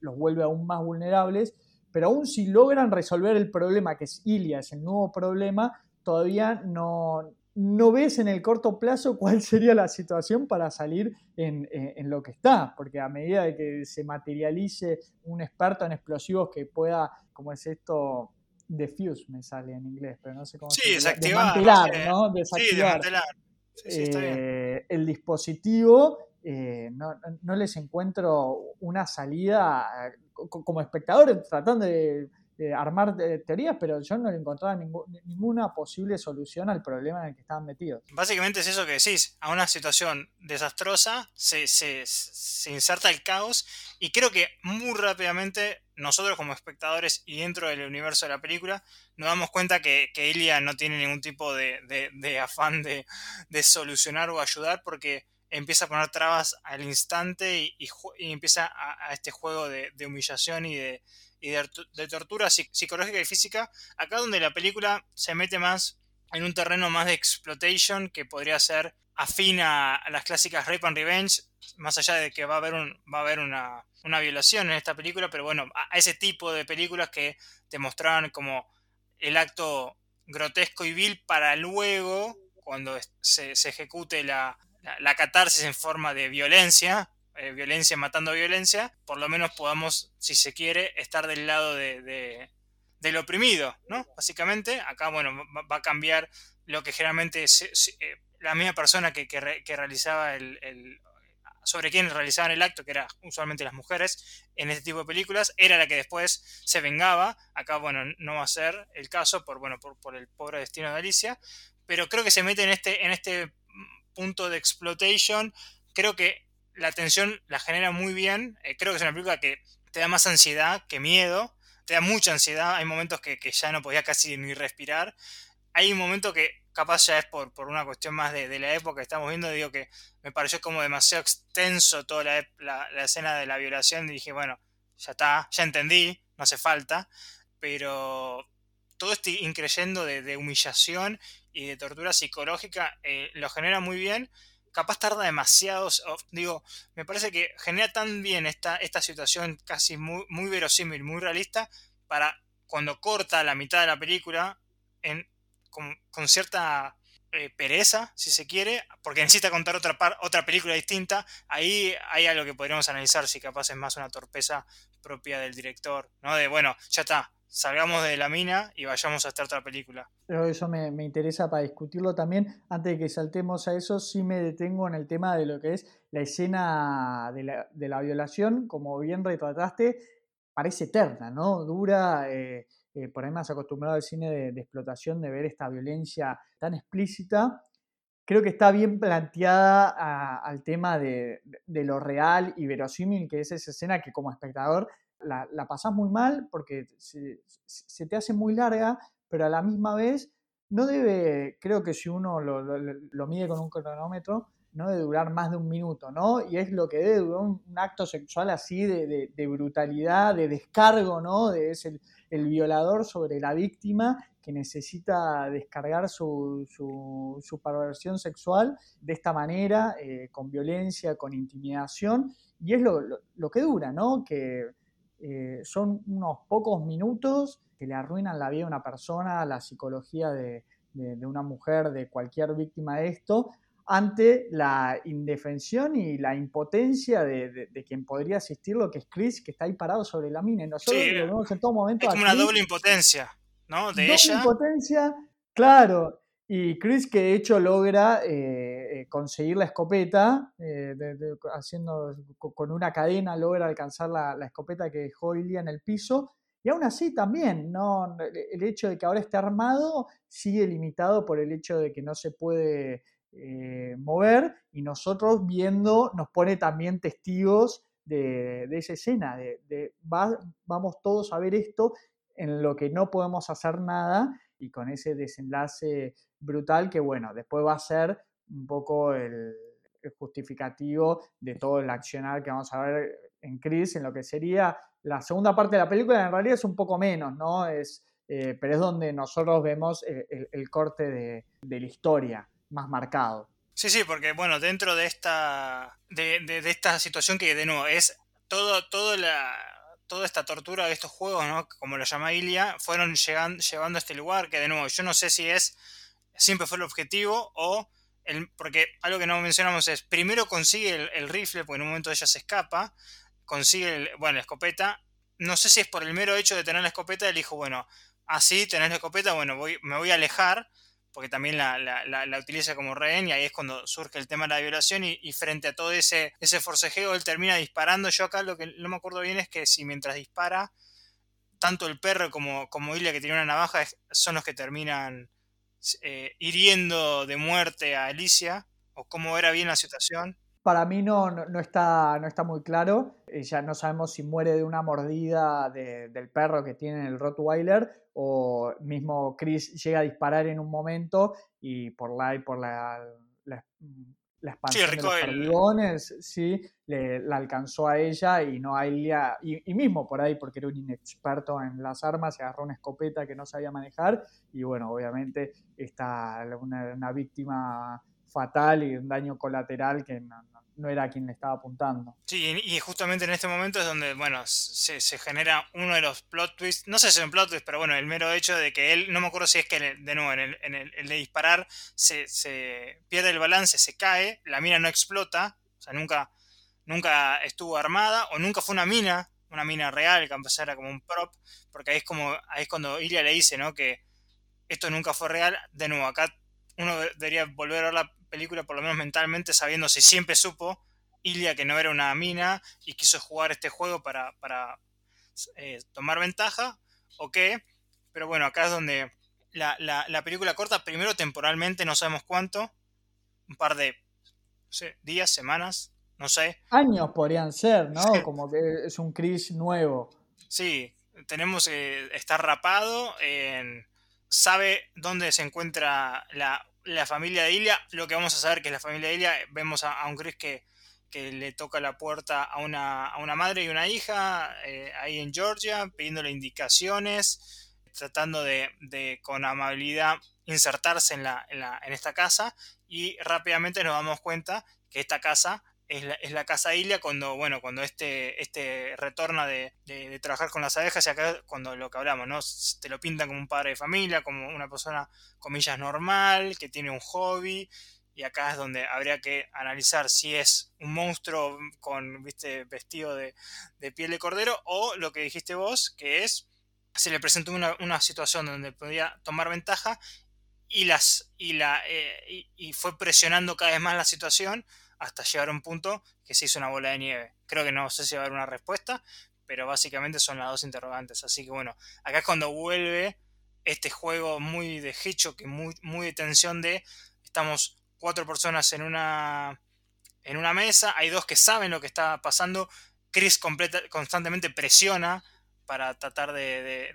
los vuelve aún más vulnerables, pero aún si logran resolver el problema, que es Ilia, es el nuevo problema, todavía no, no ves en el corto plazo <laughs> cuál sería la situación para salir en, lo que está, porque a medida de que se materialice un experto en explosivos que pueda, como es esto, defuse me sale en inglés, pero no sé cómo sí, se desactivar, desmantelar, ¿no? Desactivar. Sí, desmantelar. Sí, eh, el dispositivo eh, no, les encuentro una salida eh, como espectador tratando de, armar teorías, pero yo no le encontraba ninguna posible solución al problema en el que estaban metidos. Básicamente es eso que decís, a una situación desastrosa se, inserta el caos y creo que muy rápidamente nosotros como espectadores y dentro del universo de la película nos damos cuenta que, que Ilia no tiene ningún tipo de, afán de, solucionar o ayudar porque empieza a poner trabas al instante y, empieza a, este juego de, humillación y de, de, tortura psicológica y física. Acá donde la película se mete más en un terreno más de exploitation que podría ser afín a, las clásicas Rape and Revenge, más allá de que va a haber, va a haber una, una violación en esta película, pero bueno, a, ese tipo de películas que te mostraban como el acto grotesco y vil para luego, cuando se ejecute la, la, catarsis en forma de violencia, eh, violencia matando violencia, por lo menos podamos, si se quiere, estar del lado de, del oprimido, ¿no? Básicamente, acá, bueno, va, a cambiar lo que generalmente eh, la misma persona que, realizaba el, sobre quien realizaban el acto, que era usualmente las mujeres, en este tipo de películas, era la que después se vengaba. Acá, bueno, no va a ser el caso por, bueno, por, por el pobre destino de Alicia, pero creo que se mete en este, en este punto de exploitation. Creo que la tensión la genera muy bien. Eh, creo que es una película que te da más ansiedad que miedo. Te da mucha ansiedad. Hay momentos que, ya no podía casi ni respirar. Hay un momento que capaz ya es por, por una cuestión más de, la época que estamos viendo. Digo que me pareció como demasiado extenso toda la, escena de la violación. Y dije, bueno, ya está, ya entendí, no hace falta. Pero todo este increyendo de humillación y de tortura psicológica eh, lo genera muy bien. Capaz tarda demasiado, digo, me parece que genera tan bien esta, esta situación casi muy, muy verosímil, muy realista, para cuando corta la mitad de la película en, con, cierta eh, pereza, si se quiere, porque necesita contar otra, otra película distinta, ahí hay algo que podríamos analizar si capaz es más una torpeza propia del director, ¿no? De, bueno, ya está, salgamos de la mina y vayamos a esta otra película. Eso me, interesa para discutirlo también. Antes de que saltemos a eso, sí me detengo en el tema de lo que es la escena de la, violación, como bien retrataste, parece eterna, ¿no? Dura. Eh, eh, por ahí más acostumbrado al cine de, explotación, de ver esta violencia tan explícita. Creo que está bien planteada al tema de, de, lo real y verosímil que es esa escena que como espectador la, la pasás muy mal porque se, te hace muy larga, pero a la misma vez no debe, creo que si uno lo, mide con un cronómetro, no debe durar más de un minuto, ¿no? Y es lo que debe durar un, acto sexual así de, brutalidad, de descargo, ¿no? De, es el, violador sobre la víctima que necesita descargar su, su, perversión sexual de esta manera, eh, con violencia, con intimidación, y es lo, lo que dura, ¿no? Que eh, son unos pocos minutos que le arruinan la vida a una persona, la psicología de, una mujer, de cualquier víctima de esto, ante la indefensión y la impotencia de, quien podría asistir lo que es Chris, que está ahí parado sobre la mina. nosotros lo vemos en todo momento. Es como una doble impotencia, ¿no? De doble impotencia, claro. Y Chris que de hecho logra eh, eh, conseguir la escopeta, eh, haciendo con una cadena logra alcanzar la, escopeta que dejó Ilya en el piso. Y aún así también, ¿no? el hecho de que ahora esté armado sigue limitado por el hecho de que no se puede mover y nosotros viendo nos pone también testigos de, esa escena, de, vamos todos a ver esto en lo que no podemos hacer nada y con ese desenlace brutal que, bueno, después va a ser un poco el, justificativo de todo el accionar que vamos a ver en Chris, en lo que sería la segunda parte de la película, en realidad es un poco menos, ¿no? Es, eh, pero es donde nosotros vemos el, corte de, la historia más marcado. Sí, sí, porque bueno, dentro de esta, de, esta situación que de nuevo es todo, todo la, toda esta tortura de estos juegos, ¿no? Como lo llama Ilia, fueron llegando, llevando a este lugar que de nuevo yo no sé si es siempre fue el objetivo o el, porque algo que no mencionamos es primero consigue el, rifle porque en un momento ella se escapa, consigue el, bueno, la escopeta, no sé si es por el mero hecho de tener la escopeta, él dijo, bueno, así tenés la escopeta, bueno, voy, me voy a alejar porque también la, la, utiliza como rehén y ahí es cuando surge el tema de la violación y, frente a todo ese, ese forcejeo él termina disparando. Yo acá lo que no me acuerdo bien es que si mientras dispara, tanto el perro como, como Ilya que tiene una navaja son los que terminan eh, hiriendo de muerte a Alicia o cómo era bien la situación. Para mí no, no, está, no está muy claro. Ya no sabemos si muere de una mordida del perro que tiene el Rottweiler o mismo Chris llega a disparar en un momento y por la, por la, la, expansión de los perdigones, sí, le, la alcanzó a ella y no a ella, y, mismo por ahí, porque era un inexperto en las armas, se agarró una escopeta que no sabía manejar, y bueno, obviamente está una, una víctima fatal y un daño colateral que no, no era quien le estaba apuntando. Sí, y justamente en este momento es donde, bueno, se, genera uno de los plot twists, no sé si es un plot twist, pero bueno, el mero hecho de que él, no me acuerdo si es que de nuevo en el, en el, de disparar se, pierde el balance, se cae, la mina no explota, o sea, nunca, nunca estuvo armada o nunca fue una mina, una mina real, que empezar era como un prop, porque ahí es como, ahí es cuando Iria le dice, ¿no? Que esto nunca fue real, de nuevo, acá uno debería volver a ver la película, por lo menos mentalmente, sabiendo si siempre supo Ilia que no era una mina y quiso jugar este juego para, para eh, tomar ventaja, o qué. Pero bueno, acá es donde la, la, película corta, primero temporalmente, no sabemos cuánto, un par de días, semanas, no sé. Años podrían ser, ¿no? Como que es un Chris nuevo. Sí, tenemos que estar rapado, sabe dónde se encuentra la la familia de Ilia, lo que vamos a saber que es la familia de Ilia, vemos a, un Chris que, le toca la puerta a una, a una madre y una hija eh, ahí en Georgia, pidiéndole indicaciones, tratando de, de con amabilidad insertarse en, la, en, la, en esta casa. Y rápidamente nos damos cuenta que esta casa es la, es la casa Ilia cuando, bueno, cuando este, este retorna de, de, trabajar con las abejas y acá cuando lo que hablamos, ¿no? Te lo pintan como un padre de familia, como una persona, comillas, normal, que tiene un hobby, y acá es donde habría que analizar si es un monstruo con, viste, vestido de, de piel de cordero o lo que dijiste vos, que es, se le presentó una, una situación donde podía tomar ventaja y, las, y, la, eh, y fue presionando cada vez más la situación hasta llegar a un punto que se hizo una bola de nieve. Creo que no sé si va a haber una respuesta, pero básicamente son las dos interrogantes. Así que bueno, acá es cuando vuelve este juego muy de hecho, que muy, muy de tensión de estamos cuatro personas en una en una mesa, hay dos que saben lo que está pasando, Chris completa, constantemente presiona para tratar de,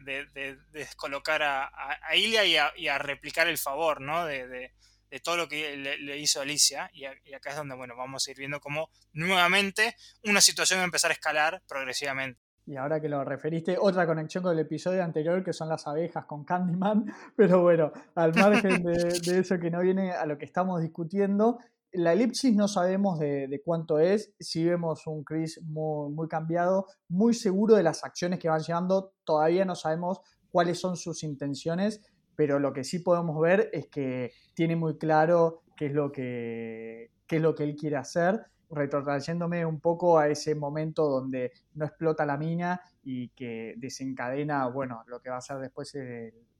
descolocar a, a, Ilia y a, replicar el favor, ¿no? de, de todo lo que le, hizo Alicia. Y, acá es donde, bueno, vamos a ir viendo cómo nuevamente una situación va a empezar a escalar progresivamente. Y ahora que lo referiste, otra conexión con el episodio anterior, que son las abejas con Candyman. <laughs> Pero bueno, al margen de, eso que no viene a lo que estamos discutiendo, la elipsis no sabemos de, cuánto es. Si vemos un Chris muy, muy cambiado, muy seguro de las acciones que van llevando, todavía no sabemos cuáles son sus intenciones pero lo que sí podemos ver es que tiene muy claro qué es lo que, es lo que él quiere hacer retrotrayéndome un poco a ese momento donde no explota la mina y que desencadena, bueno, lo que va a ser después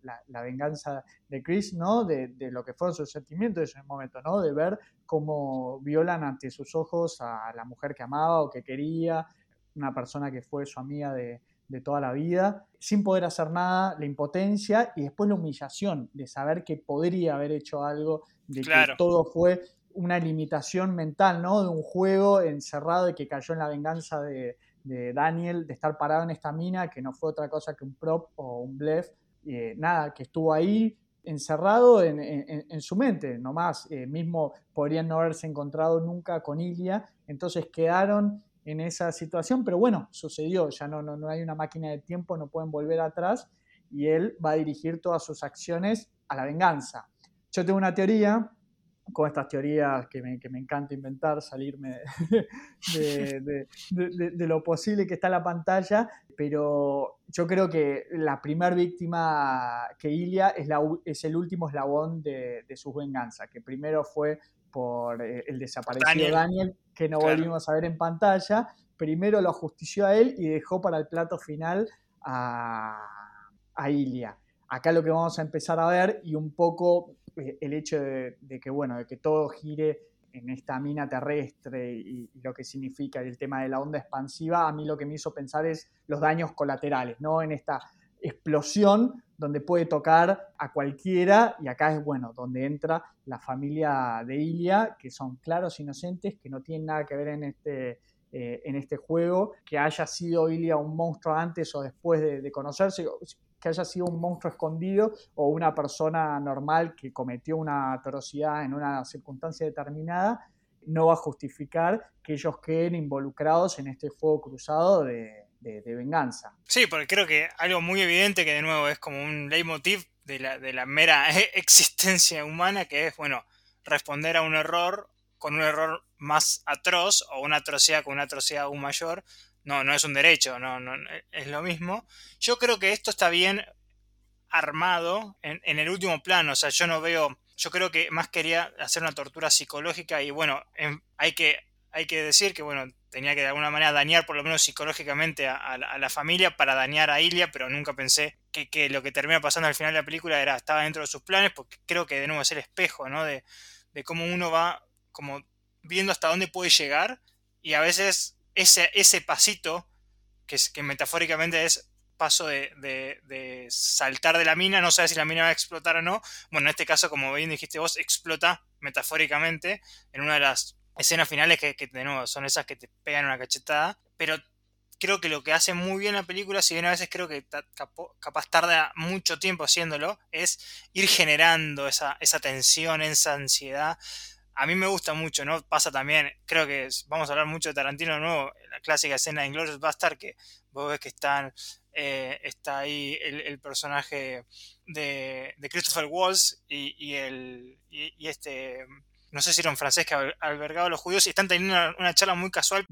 la, venganza de Chris, ¿no? De, lo que fueron sus sentimientos en ese momento, ¿no? De ver cómo violan ante sus ojos a la mujer que amaba o que quería, una persona que fue su amiga de, toda la vida, sin poder hacer nada, la impotencia y después la humillación de saber que podría haber hecho algo, de que todo fue una limitación mental, ¿no? De un juego encerrado y que cayó en la venganza de, Daniel, de estar parado en esta mina, que no fue otra cosa que un prop o un blef, eh, nada, que estuvo ahí encerrado en, su mente, nomás, eh, mismo podrían no haberse encontrado nunca con Ilia, entonces quedaron en esa situación, pero bueno, sucedió, ya no, no, no hay una máquina de tiempo, no pueden volver atrás y él va a dirigir todas sus acciones a la venganza. Yo tengo una teoría, con estas teorías que me, que me encanta inventar, salirme <laughs> de, de, lo posible que está en la pantalla, pero yo creo que la primer víctima que Ilia es, la, es el último eslabón de, su venganza, que primero fue por eh, el desaparecido Daniel, que no volvimos a ver en pantalla, primero lo ajustició a él y dejó para el plato final a, a Ilia. Acá lo que vamos a empezar a ver y un poco el hecho de, que, bueno, de que todo gire en esta mina terrestre y, lo que significa el tema de la onda expansiva, a mí lo que me hizo pensar es los daños colaterales, ¿no? En esta explosión donde puede tocar a cualquiera y acá es, bueno, donde entra la familia de Ilia, que son claros inocentes, que no tienen nada que ver en este, eh, en este juego, que haya sido Ilia un monstruo antes o después de, de conocerse, que haya sido un monstruo escondido o una persona normal que cometió una atrocidad en una circunstancia determinada, no va a justificar que ellos queden involucrados en este fuego cruzado de, venganza. Sí, porque creo que algo muy evidente que de nuevo es como un leitmotiv de la, de la mera <laughs> existencia humana, que es, bueno, responder a un error con un error más atroz o una atrocidad con una atrocidad aún mayor, no, no es un derecho, no, no, es lo mismo. Yo creo que esto está bien armado en, el último plano, o sea, yo no veo, yo creo que más quería hacer una tortura psicológica y bueno, hay, que, hay que decir que bueno, tenía que de alguna manera dañar por lo menos psicológicamente a, la familia para dañar a Ilia, pero nunca pensé que, lo que termina pasando al final de la película era, estaba dentro de sus planes, porque creo que de nuevo es el espejo, ¿no? De, de cómo uno va como viendo hasta dónde puede llegar y a veces ese, ese pasito, que, que metafóricamente es paso de, saltar de la mina, no sabes si la mina va a explotar o no. Bueno, en este caso, como bien dijiste vos, explota metafóricamente en una de las escenas finales que, de nuevo son esas que te pegan una cachetada. Pero creo que lo que hace muy bien la película, si bien a veces creo que capaz tarda mucho tiempo haciéndolo, es ir generando esa, esa tensión, esa ansiedad a mí me gusta mucho, ¿no? Pasa también, creo que vamos a hablar mucho de Tarantino de nuevo, la clásica escena de Inglourious Bastard, que vos ves que están, eh, está ahí el, personaje de, Christopher Waltz y, el, y, este, no sé si era un francés que albergaba a los judíos y están teniendo una, charla muy casual.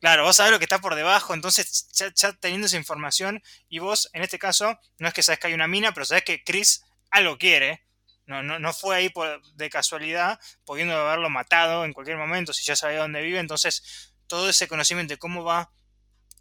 Claro, vos sabés lo que está por debajo, entonces ya, teniendo esa información y vos, en este caso, no es que sabes que hay una mina, pero sabes que Chris algo quiere no, no, no fue ahí de casualidad, pudiendo haberlo matado en cualquier momento, si ya sabía dónde vive. Entonces, todo ese conocimiento cómo va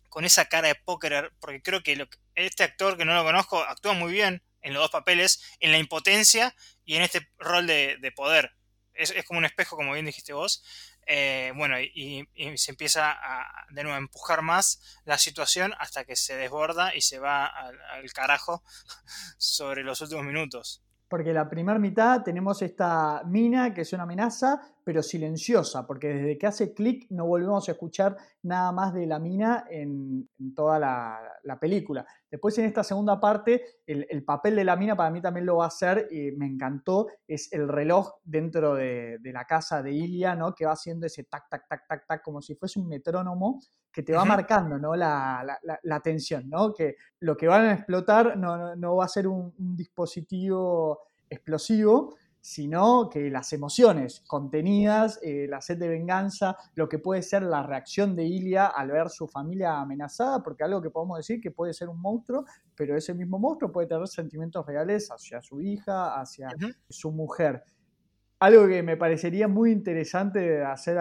con esa cara de póker, porque creo que este actor que no lo conozco actúa muy bien en los dos papeles, en la impotencia y en este rol de, poder. Es, como un espejo, como bien dijiste vos. Eh, bueno, y, se empieza a, de nuevo a empujar más la situación hasta que se desborda y se va al carajo <laughs> sobre los últimos minutos. Porque la primera mitad tenemos esta mina que es una amenaza, pero silenciosa, porque desde que hace clic no volvemos a escuchar nada más de la mina en, toda la, película. Después en esta segunda parte, el, papel de la mina para mí también lo va a hacer, y me encantó, es el reloj dentro de, la casa de Ilia, ¿no? que va haciendo ese tac, tac, tac, tac, tac, como si fuese un metrónomo que te va marcando ¿no? la, la, tensión, ¿no? que lo que van a explotar no, va a ser un, dispositivo explosivo, sino que las emociones contenidas, eh, la sed de venganza, lo que puede ser la reacción de Ilia al ver su familia amenazada, porque algo que podemos decir que puede ser un monstruo, pero ese mismo monstruo puede tener sentimientos reales hacia su hija, hacia su mujer. algo que me parecería muy interesante hacer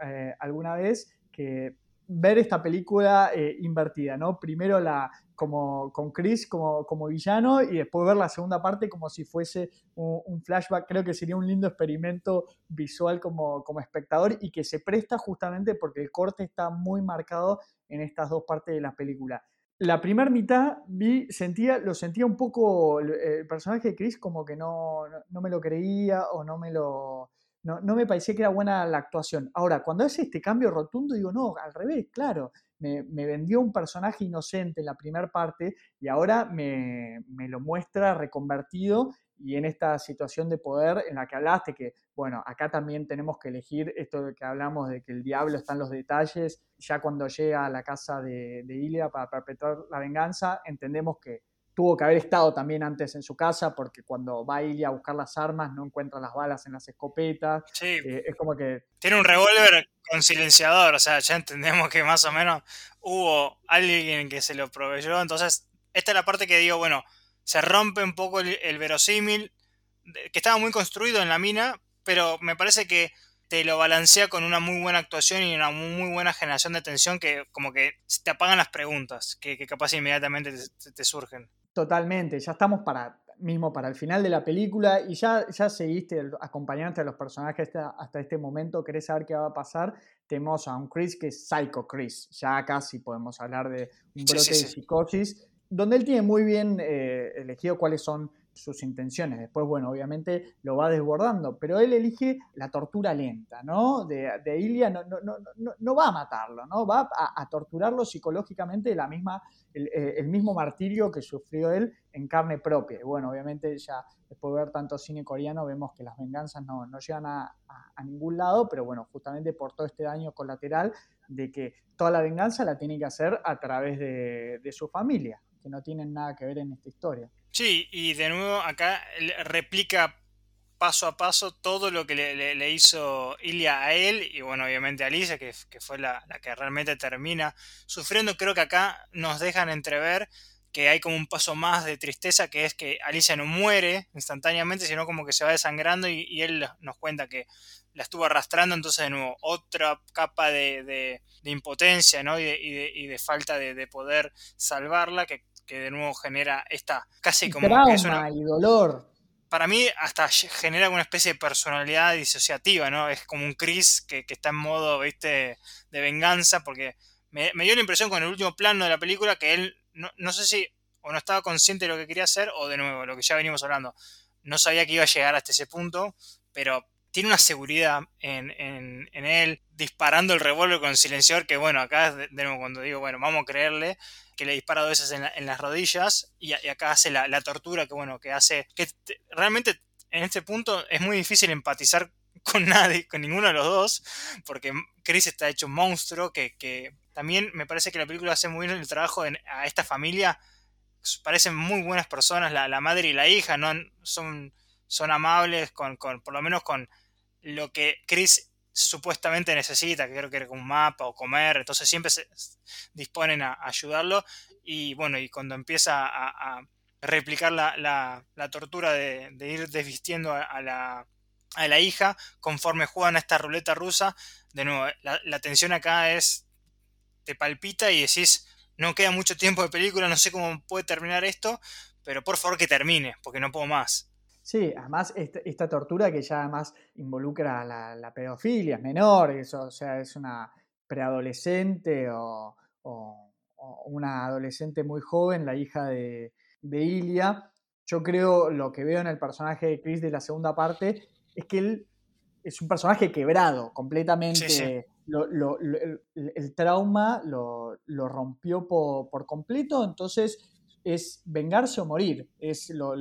eh, alguna vez, que ver esta película eh, invertida, ¿no? Primero la, como, con Chris como, como, villano y después ver la segunda parte como si fuese un, flashback. Creo que sería un lindo experimento visual como, como, espectador y que se presta justamente porque el corte está muy marcado en estas dos partes de la película. La primera mitad vi, sentía, lo sentía un poco, el personaje de Chris como que no, no me lo creía o no me lo, no, me parecía que era buena la actuación. Ahora, cuando hace este cambio rotundo, digo, no, al revés, claro, me, vendió un personaje inocente en la primera parte y ahora me, lo muestra reconvertido y en esta situación de poder en la que hablaste, que bueno, acá también tenemos que elegir esto de que hablamos de que el diablo está en los detalles, ya cuando llega a la casa de, de Ilia para perpetrar la venganza, entendemos que tuvo que haber estado también antes en su casa porque cuando va a a buscar las armas no encuentra las balas en las escopetas. Sí. Eh, es como que... Tiene un revólver con silenciador, o sea, ya entendemos que más o menos hubo alguien que se lo proveyó. Entonces, esta es la parte que digo, bueno, se rompe un poco el, verosímil, que estaba muy construido en la mina, pero me parece que te lo balancea con una muy buena actuación y una muy buena generación de tensión que como que te apagan las preguntas que, capaz inmediatamente te surgen. Totalmente, ya estamos para mismo para el final de la película y ya, ya seguiste acompañante a los personajes hasta, este momento, querés saber qué va a pasar, tenemos a un Chris que es Psycho Chris, ya casi podemos hablar de un brote de psicosis, donde él tiene muy bien eh, elegido cuáles son sus intenciones. Después, bueno, obviamente lo va desbordando, pero él elige la tortura lenta, ¿no? De, Ilia no, no, no, no, va a matarlo, ¿no? Va a, torturarlo psicológicamente la misma, eh, el, mismo martirio que sufrió él en carne propia. Y bueno, obviamente ya después de ver tanto cine coreano vemos que las venganzas no, llegan a, ningún lado, pero bueno, justamente por todo este daño colateral de que toda la venganza la tiene que hacer a través de su familia, que no tienen nada que ver en esta historia. Sí, y de nuevo acá replica paso a paso todo lo que le, hizo Ilia a él y bueno, obviamente a Alicia, que, fue la, que realmente termina sufriendo. Creo que acá nos dejan entrever que hay como un paso más de tristeza, que es que Alicia no muere instantáneamente, sino como que se va desangrando y, él nos cuenta que la estuvo arrastrando, entonces de nuevo otra capa de, impotencia ¿no? y, de, falta de, poder salvarla, que que de nuevo genera esta casi como que es una, y dolor. Para mí hasta genera una especie de personalidad disociativa, ¿no? Es como un Chris que, está en modo, viste, de venganza, porque me, dio la impresión con el último plano de la película que él, no, no sé si o no estaba consciente de lo que quería hacer, o de nuevo, lo que ya venimos hablando, no sabía que iba a llegar hasta ese punto, pero tiene una seguridad en, él disparando el revólver con silenciador que bueno, acá de, nuevo cuando digo, bueno, vamos a creerle que le dispara dos veces en, las rodillas y, acá hace la, tortura que bueno, que hace, que realmente en este punto es muy difícil empatizar con nadie, con ninguno de los dos, porque Chris está hecho un monstruo que, también me parece que la película hace muy bien el trabajo a esta familia, parecen muy buenas personas, la, la madre y la hija, ¿no? Son, son amables, con, con, por lo menos con lo que Chris supuestamente necesita, que creo que era un mapa o comer, entonces siempre se disponen a ayudarlo y bueno, y cuando empieza a, replicar la, tortura de, ir desvistiendo a, la, a, la, hija conforme juegan a esta ruleta rusa, de nuevo, la, la tensión acá es, te palpita y decís, no queda mucho tiempo de película, no sé cómo puede terminar esto, pero por favor que termine, porque no puedo más. Sí, además esta, tortura que ya además involucra a la, pedofilia, es menor, o sea, es una preadolescente o, una adolescente muy joven, la hija de, de, Ilia. Yo creo, lo que veo en el personaje de Chris de la segunda parte, es que él es un personaje quebrado, completamente. el, trauma lo, rompió por, por completo, entonces es vengarse o morir, es lo,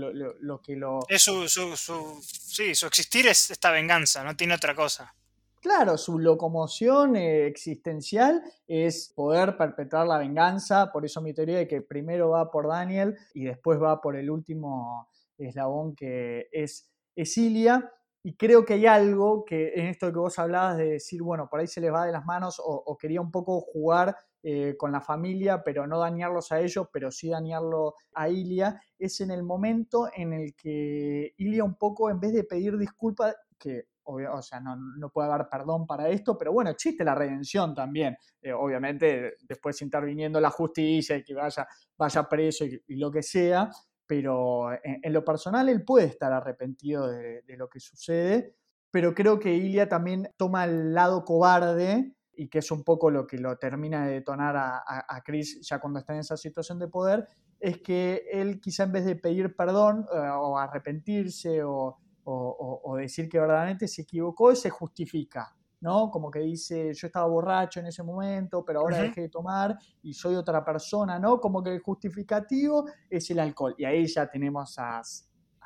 que lo... Es su, su, sí, su existir es esta venganza, no tiene otra cosa. Claro, su locomoción eh, existencial es poder perpetrar la venganza, por eso mi teoría de que primero va por Daniel y después va por el último eslabón que es Esilia. Y creo que hay algo que en esto que vos hablabas de decir, bueno, por ahí se les va de las manos o, o quería un poco jugar eh, con la familia, pero no dañarlos a ellos, pero sí dañarlo a Ilia, es en el momento en el que Ilia un poco, en vez de pedir disculpas, que o sea, no, no, puede haber perdón para esto, pero bueno, existe la redención también. Eh, obviamente, después interviniendo la justicia y que vaya, vaya preso y, lo que sea, pero en, lo personal él puede estar arrepentido de, lo que sucede, pero creo que Ilia también toma el lado cobarde y que es un poco lo que lo termina de detonar a, a, Chris ya cuando está en esa situación de poder, es que él quizá en vez de pedir perdón eh, o arrepentirse o o, decir que verdaderamente se equivocó, se justifica, ¿no? Como que dice, yo estaba borracho en ese momento, pero ahora dejé de tomar y soy otra persona, ¿no? Como que el justificativo es el alcohol. Y ahí ya tenemos a,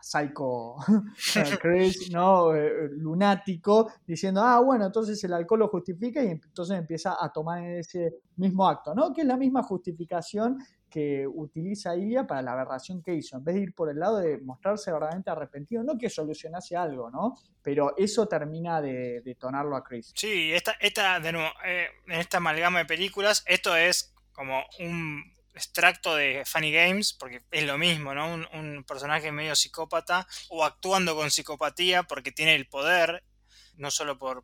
Psycho <laughs> Chris, ¿no? Eh, lunático, diciendo, ah, bueno, entonces el alcohol lo justifica y entonces empieza a tomar ese mismo acto, ¿no? Que es la misma justificación que utiliza Ilia para la aberración que hizo, en vez de ir por el lado de mostrarse verdaderamente arrepentido, no que solucionase algo, ¿no? Pero eso termina de detonarlo a Chris. Sí, esta, esta de nuevo, eh, en esta amalgama de películas, esto es como un extracto de Funny Games, porque es lo mismo, ¿no? Un, personaje medio psicópata o actuando con psicopatía porque tiene el poder no solo por,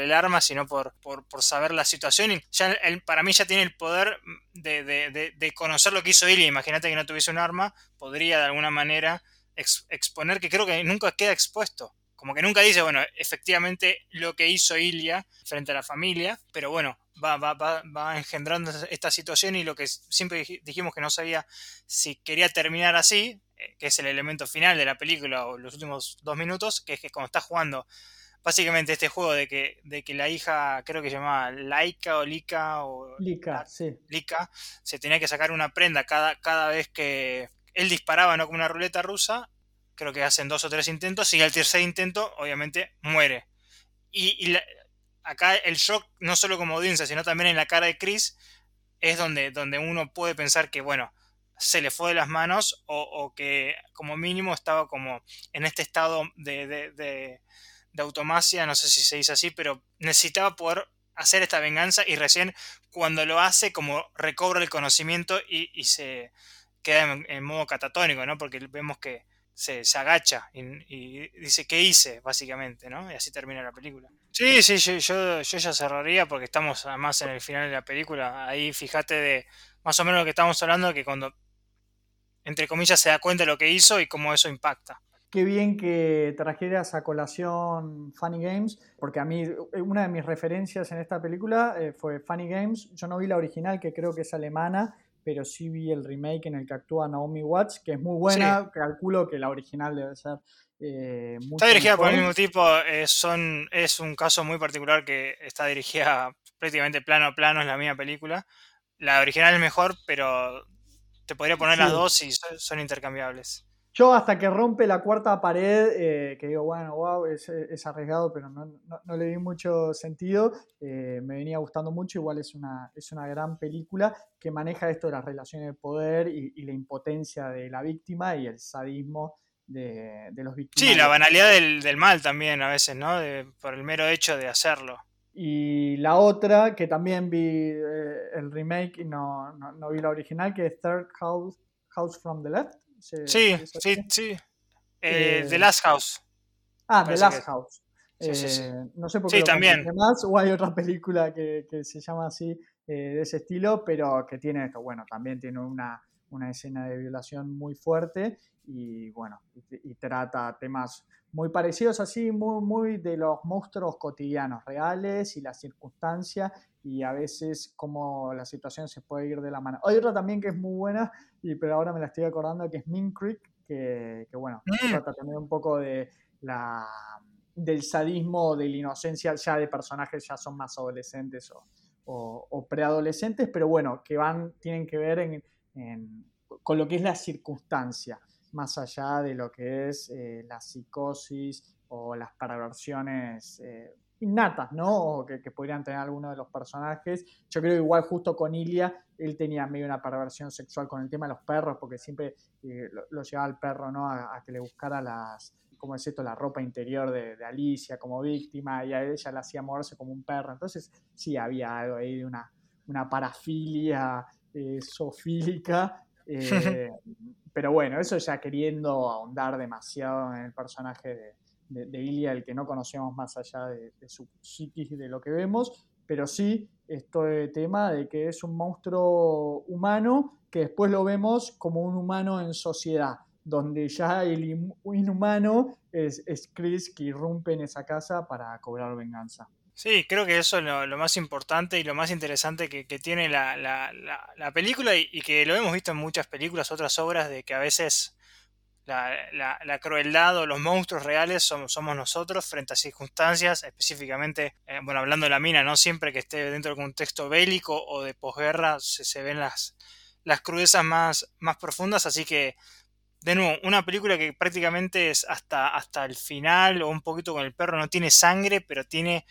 el arma, sino por, saber la situación. Y ya para mí ya tiene el poder de, conocer lo que hizo Ilya. Imagínate que no tuviese un arma, podría de alguna manera exponer, que creo que nunca queda expuesto. Como que nunca dice, bueno, efectivamente lo que hizo Ilya frente a la familia, pero bueno, va, va, va, va engendrando esta situación y lo que siempre dijimos que no sabía si quería terminar así, eh, que es el elemento final de la película o los últimos dos minutos, que es que cuando está jugando básicamente este juego de que, de que la hija, creo que se llamaba Laika o Lika o... Lika, sí. Lika, se tenía que sacar una prenda cada, cada vez que él disparaba, ¿no? Como una ruleta rusa, creo que hacen dos o tres intentos y al tercer intento, obviamente, muere. Y, acá el shock, no solo como audiencia, sino también en la cara de Chris, es donde, donde uno puede pensar que, bueno, se le fue de las manos o, que como mínimo estaba como en este estado de de automacia, no sé si se dice así, pero necesitaba poder hacer esta venganza y recién cuando lo hace como recobra el conocimiento y, se queda en, modo catatónico, ¿no? Porque vemos que se, agacha y, dice, ¿qué hice? Básicamente, ¿no? Y así termina la película. Sí, sí, yo, yo, yo ya cerraría porque estamos además en el final de la película. Ahí fíjate de más o menos lo que estamos hablando, que cuando, entre comillas, se da cuenta de lo que hizo y cómo eso impacta qué bien que trajeras a colación Funny Games, porque a mí eh, una de mis referencias en esta película eh, fue Funny Games. Yo no vi la original, que creo que es alemana, pero sí vi el remake en el que actúa Naomi Watts, que es muy buena. Calculo que la original debe ser eh, Está dirigida por el mismo tipo. son, es un caso muy particular que está dirigida prácticamente plano a plano, es la misma película. La original es mejor, pero te podría poner las dos y son intercambiables. Yo hasta que rompe la cuarta pared, eh, que digo, bueno, wow, es, arriesgado, pero no, le di mucho sentido, eh, me venía gustando mucho, igual es una, es una gran película que maneja esto de las relaciones de poder y, la impotencia de la víctima y el sadismo de, los víctimas. Sí, la banalidad del, mal también a veces, ¿no? por el mero hecho de hacerlo. Y la otra, que también vi eh, el remake y no, no, vi la original, que es Third House, House from the Left sí, sí, sí. Eh, The Last House. Ah, The Last House. Eh, no sé por qué sí, también. más, <laughs> o hay otra película que, se llama así eh, de ese estilo, pero que tiene esto. Bueno, también tiene una, escena de violación muy fuerte y bueno, y, trata temas muy parecidos así, muy, muy de los monstruos cotidianos, reales y las circunstancias y a veces como la situación se puede ir de la mano. Hay otra también que es muy buena, y, pero ahora me la estoy acordando, que es Min Creek, que, bueno, mm. trata también un poco de la, del sadismo, de la inocencia ya de personajes ya son más adolescentes o, preadolescentes, pero bueno, que van, tienen que ver con lo que es la circunstancia, más allá de lo que es eh, la psicosis o las perversiones eh, innatas, ¿no? que, podrían tener algunos de los personajes. Yo creo que igual justo con Ilia, él tenía medio una perversión sexual con el tema de los perros, porque siempre eh, lo, llevaba al perro, ¿no? A, que le buscara las, como es esto, la ropa interior de, Alicia como víctima, y a ella la hacía moverse como un perro. Entonces sí había algo ahí de una, una parafilia eh, sofílica. Eh, <laughs> pero bueno, eso ya queriendo ahondar demasiado en el personaje de, de, Ilia, el que no conocemos más allá de, de su psiquis y de lo que vemos, pero sí este tema de que es un monstruo humano que después lo vemos como un humano en sociedad, donde ya el inhumano es, es Chris que irrumpe en esa casa para cobrar venganza. Sí, creo que eso es lo, más importante y lo más interesante que, tiene la, la, la, película y, que lo hemos visto en muchas películas, otras obras, de que a veces la, crueldad o los monstruos reales somos, somos, nosotros frente a circunstancias, específicamente, eh, bueno, hablando de la mina, ¿no? Siempre que esté dentro de un contexto bélico o de posguerra se, se ven las, las crudezas más, más profundas, así que de nuevo, una película que prácticamente es hasta, hasta el final o un poquito con el perro, no tiene sangre, pero tiene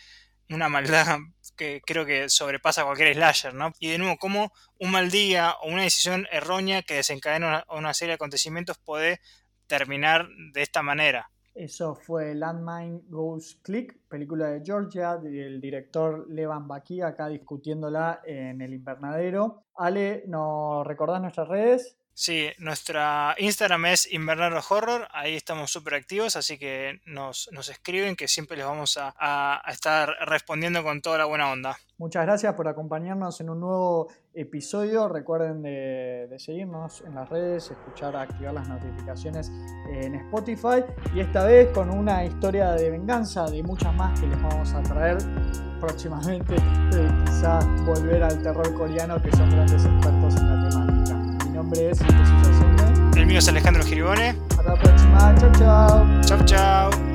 una maldad que creo que sobrepasa cualquier slasher, ¿no? Y de nuevo, como un mal día o una decisión errónea que desencadena una, serie de acontecimientos puede terminar de esta manera. Eso fue Landmine Goes Click, película de Georgia, del director Levan Baki, acá discutiéndola en el invernadero. Ale, ¿nos recordás nuestras redes? Sí, nuestra Instagram es Invernadero Horror, ahí estamos súper activos, así que nos, escriben que siempre les vamos a, estar respondiendo con toda la buena onda. Muchas gracias por acompañarnos en un nuevo episodio. Recuerden de, seguirnos en las redes, escuchar, activar las notificaciones en Spotify y esta vez con una historia de venganza de muchas más que les vamos a traer próximamente. Eh, quizá volver al terror coreano que son grandes expertos en la temática mi nombre es El mío es Alejandro Giribone. Hasta la próxima. Chao, chao. Chao, chao.